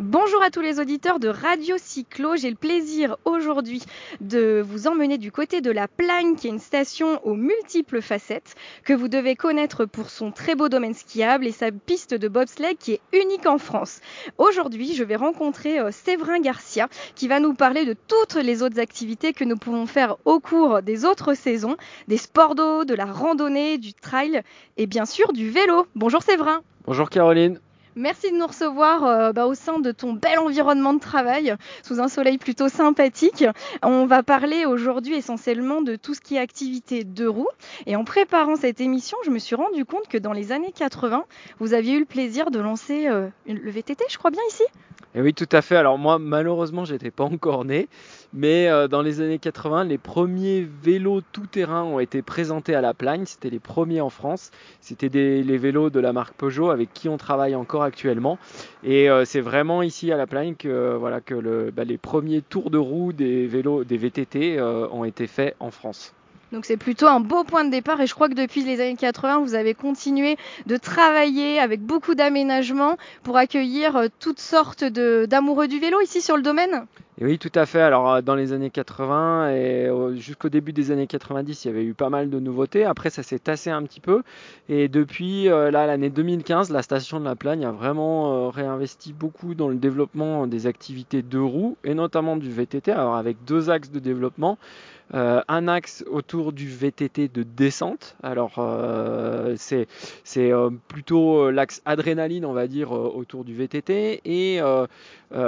Bonjour à tous les auditeurs de Radio Cyclo. J'ai le plaisir aujourd'hui de vous emmener du côté de la Plagne, qui est une station aux multiples facettes, que vous devez connaître pour son très beau domaine skiable et sa piste de bobsleigh qui est unique en France. Aujourd'hui, je vais rencontrer euh, Séverin Garcia, qui va nous parler de toutes les autres activités que nous pouvons faire au cours des autres saisons, des sports d'eau, de la randonnée, du trail et bien sûr du vélo. Bonjour Séverin. Bonjour Caroline. Merci de nous recevoir euh, bah, au sein de ton bel environnement de travail, sous un soleil plutôt sympathique. On va parler aujourd'hui essentiellement de tout ce qui est activité de roue. Et en préparant cette émission, je me suis rendu compte que dans les années 80, vous aviez eu le plaisir de lancer euh, le VTT, je crois bien ici? Et oui, tout à fait. Alors moi, malheureusement, j'étais pas encore né, mais euh, dans les années 80, les premiers vélos tout-terrain ont été présentés à la Plagne. C'était les premiers en France. C'était les vélos de la marque Peugeot avec qui on travaille encore actuellement. Et euh, c'est vraiment ici à la Plagne que voilà que le, bah, les premiers tours de roue des vélos, des VTT euh, ont été faits en France. Donc c'est plutôt un beau point de départ et je crois que depuis les années 80, vous avez continué de travailler avec beaucoup d'aménagements pour accueillir euh, toutes sortes d'amoureux du vélo ici sur le domaine? Oui, tout à fait. Alors euh, dans les années 80 et jusqu'au début des années 90, il y avait eu pas mal de nouveautés. Après, ça s'est tassé un petit peu. Et depuis euh, là, l'année 2015, la station de la Plagne a vraiment réinvesti beaucoup dans le développement des activités de roues et notamment du VTT. Alors avec deux axes de développement. Euh, un axe autour du VTT de descente. Alors euh, c'est euh, plutôt l'axe adrénaline, on va dire, autour du VTT. Et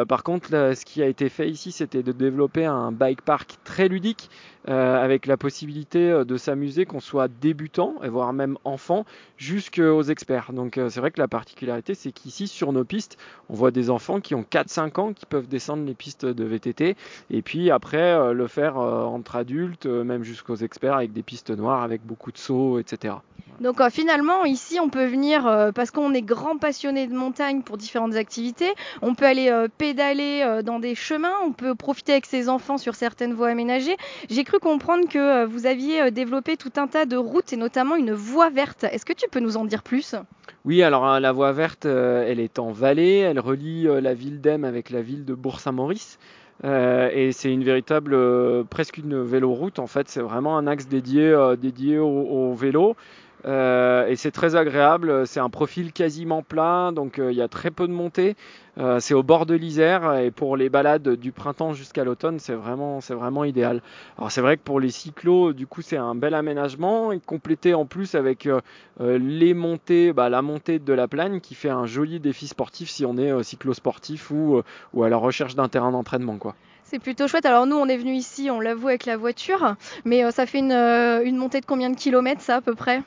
par contre, ce qui a été fait ici, c'était de développer un bike park très ludique avec la possibilité de s'amuser, qu'on soit débutant, et voire même enfant, jusqu'aux experts. Donc c'est vrai que la particularité, c'est qu'ici, sur nos pistes, on voit des enfants qui ont 4-5 ans qui peuvent descendre les pistes de VTT, et puis après le faire entre adultes euh, même jusqu'aux experts avec des pistes noires, avec beaucoup de sauts, etc. Donc euh, finalement, ici, on peut venir euh, parce qu'on est grand passionné de montagne pour différentes activités. On peut aller pédaler dans des chemins, on peut profiter avec ses enfants sur certaines voies aménagées. J'ai cru comprendre que vous aviez développé tout un tas de routes et notamment une voie verte. Est-ce que tu peux nous en dire plus? Oui, alors hein, la voie verte, elle est en vallée, elle relie la ville d'Em avec la ville de Bourg-Saint-Maurice. Euh, et c'est une véritable, euh, presque une véloroute en fait. C'est vraiment un axe dédié, euh, dédié au, au vélo. Euh, et c'est très agréable. C'est un profil quasiment plat, donc euh, il y a très peu de montée. Euh, c'est au bord de l'Isère et pour les balades du printemps jusqu'à l'automne, c'est vraiment, vraiment idéal. Alors c'est vrai que pour les cyclos, du coup, c'est un bel aménagement et complété en plus avec les montées, bah, la montée de la plagne qui fait un joli défi sportif si on est cyclosportif ou, ou à la recherche d'un terrain d'entraînement, quoi. C'est plutôt chouette. Alors nous, on est venu ici, on l'avoue, avec la voiture, mais ça fait une, une montée de combien de kilomètres, ça, à peu près?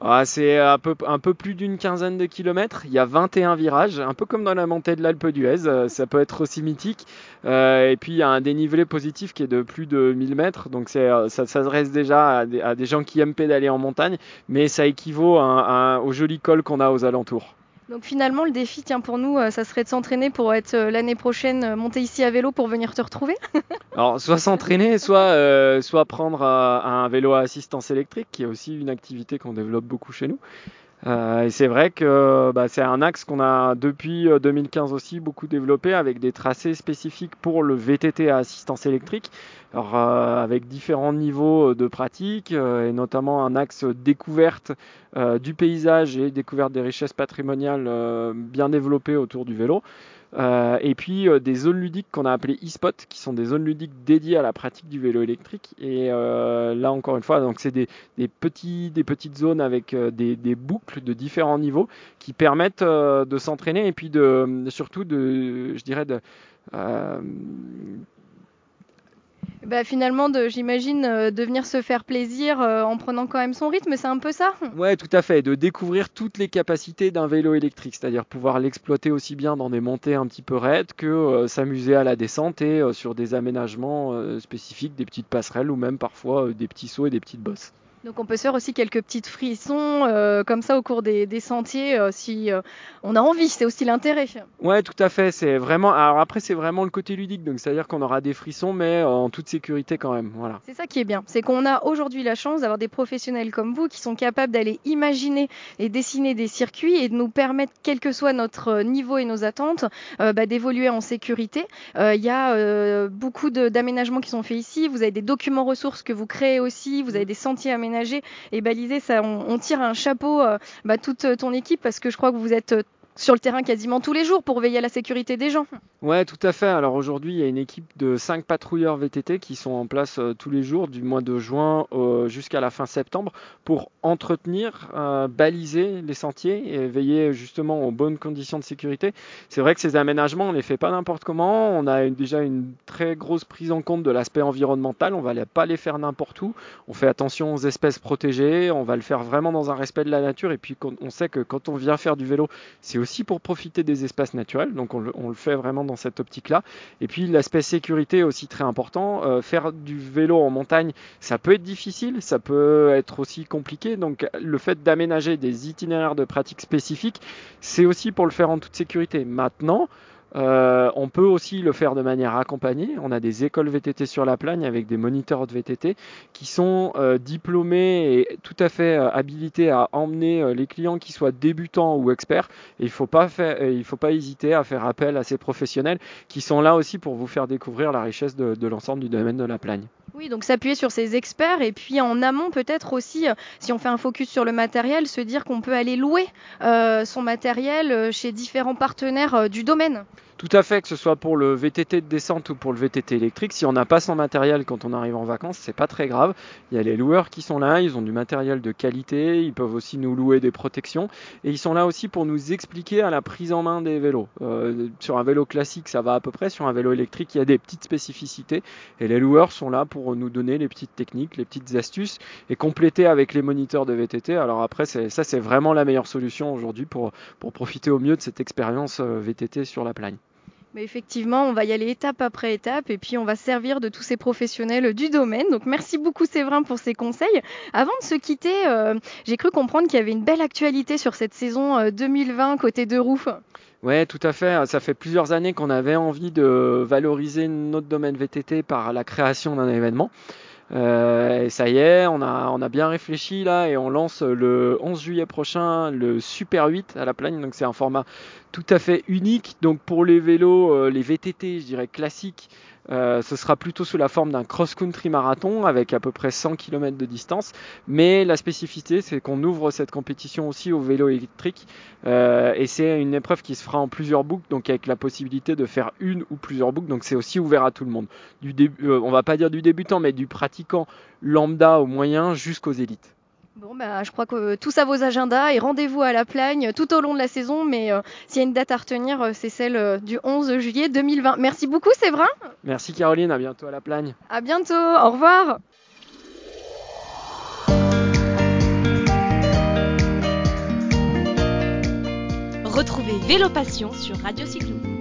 Ah, c'est un peu, un peu plus d'une quinzaine de kilomètres. Il y a 21 virages, un peu comme dans la montée de l'Alpe d'Huez. Euh, ça peut être aussi mythique. Euh, et puis il y a un dénivelé positif qui est de plus de 1000 mètres. Donc euh, ça s'adresse déjà à des, gens qui aiment pédaler en montagne, mais ça équivaut au joli col qu'on a aux alentours. Donc finalement, le défi, tiens, pour nous, euh, ça serait de s'entraîner pour être euh, l'année prochaine euh, monter ici à vélo pour venir te retrouver Alors, soit s'entraîner, soit, soit prendre un vélo à assistance électrique, qui est aussi une activité qu'on développe beaucoup chez nous. Euh, et c'est vrai que bah, c'est un axe qu'on a depuis 2015 aussi beaucoup développé avec des tracés spécifiques pour le VTT à assistance électrique, euh, avec différents niveaux de pratique et notamment un axe découverte du paysage et découverte des richesses patrimoniales bien développé autour du vélo. Euh, et puis euh, des zones ludiques qu'on a appelées e-spot, qui sont des zones ludiques dédiées à la pratique du vélo électrique. Et euh, là encore une fois, donc c'est des petites zones avec des, des, boucles de différents niveaux qui permettent de s'entraîner et puis de surtout de, je dirais de bah, finalement, j'imagine, euh, de venir se faire plaisir euh, en prenant quand même son rythme, c'est un peu ça Ouais, tout à fait, de découvrir toutes les capacités d'un vélo électrique, c'est-à-dire pouvoir l'exploiter aussi bien dans des montées un petit peu raides que euh, s'amuser à la descente et sur des aménagements spécifiques, des petites passerelles ou même parfois des petits sauts et des petites bosses. Donc on peut se faire aussi quelques petites frissons euh, comme ça au cours des, sentiers euh, si euh, on a envie, c'est aussi l'intérêt. Ouais, tout à fait, c'est vraiment alors après c'est vraiment le côté ludique. Donc c'est-à-dire qu'on aura des frissons mais en toute sécurité quand même, voilà. C'est ça qui est bien, c'est qu'on a aujourd'hui la chance d'avoir des professionnels comme vous qui sont capables d'aller imaginer et dessiner des circuits et de nous permettre quel que soit notre niveau et nos attentes bah, d'évoluer en sécurité. Il y a beaucoup d'aménagements qui sont faits ici, vous avez des documents ressources que vous créez aussi, vous avez des sentiers aménagés et balisé, ça, on, tire un chapeau à bah, toute ton équipe parce que je crois que vous êtes sur le terrain quasiment tous les jours pour veiller à la sécurité des gens. Ouais, tout à fait. Alors aujourd'hui, il y a une équipe de 5 patrouilleurs VTT qui sont en place euh, tous les jours du mois de juin euh, jusqu'à la fin septembre pour entretenir, euh, baliser les sentiers et veiller justement aux bonnes conditions de sécurité. C'est vrai que ces aménagements, on les fait pas n'importe comment. On a déjà une très grosse prise en compte de l'aspect environnemental. On va pas les faire n'importe où. On fait attention aux espèces protégées. On va le faire vraiment dans un respect de la nature. Et puis on sait que quand on vient faire du vélo, c'est aussi aussi pour profiter des espaces naturels, donc on le, fait vraiment dans cette optique-là. Et puis l'aspect sécurité aussi très important. Euh, faire du vélo en montagne, ça peut être difficile, ça peut être aussi compliqué. Donc le fait d'aménager des itinéraires de pratique spécifiques, c'est aussi pour le faire en toute sécurité. Maintenant, euh, on peut aussi le faire de manière accompagnée. On a des écoles VTT sur la plagne avec des moniteurs de VTT qui sont euh, diplômés et tout à fait euh, habilités à emmener les clients qui soient débutants ou experts. il ne faut, pas faut pas hésiter à faire appel à ces professionnels qui sont là aussi pour vous faire découvrir la richesse de, l'ensemble du domaine de la plagne. Oui, donc s'appuyer sur ces experts et puis en amont peut-être aussi, si on fait un focus sur le matériel, se dire qu'on peut aller louer son matériel chez différents partenaires du domaine. Tout à fait, que ce soit pour le VTT de descente ou pour le VTT électrique, si on n'a pas son matériel quand on arrive en vacances, c'est pas très grave. Il y a les loueurs qui sont là, ils ont du matériel de qualité, ils peuvent aussi nous louer des protections et ils sont là aussi pour nous expliquer à la prise en main des vélos. Euh, sur un vélo classique, ça va à peu près, sur un vélo électrique, il y a des petites spécificités et les loueurs sont là pour nous donner les petites techniques, les petites astuces et compléter avec les moniteurs de VTT. Alors après, ça c'est vraiment la meilleure solution aujourd'hui pour, pour profiter au mieux de cette expérience euh, VTT sur la plagne. Effectivement, on va y aller étape après étape et puis on va servir de tous ces professionnels du domaine. Donc merci beaucoup Séverin pour ces conseils. Avant de se quitter, euh, j'ai cru comprendre qu'il y avait une belle actualité sur cette saison 2020 euh, côté de roues. Ouais, tout à fait. Ça fait plusieurs années qu'on avait envie de valoriser notre domaine VTT par la création d'un événement. Euh, et ça y est, on a, bien réfléchi là et on lance le 11 juillet prochain le Super 8 à la Plagne. Donc c'est un format tout à fait unique. Donc pour les vélos, euh, les VTT, je dirais classiques, euh, ce sera plutôt sous la forme d'un cross-country marathon avec à peu près 100 km de distance. Mais la spécificité, c'est qu'on ouvre cette compétition aussi au vélo électrique. Euh, et c'est une épreuve qui se fera en plusieurs boucles, donc avec la possibilité de faire une ou plusieurs boucles. Donc c'est aussi ouvert à tout le monde. Du début, on va pas dire du débutant, mais du pratiquant lambda au moyen jusqu'aux élites. Bon, bah, je crois que tout ça vos agendas et rendez-vous à la Plagne tout au long de la saison. Mais euh, s'il y a une date à retenir, euh, c'est celle euh, du 11 juillet 2020. Merci beaucoup, Séverin. Merci, Caroline. À bientôt à la Plagne. À bientôt. Au revoir. Retrouvez Vélo Passion sur Radio Cyclo.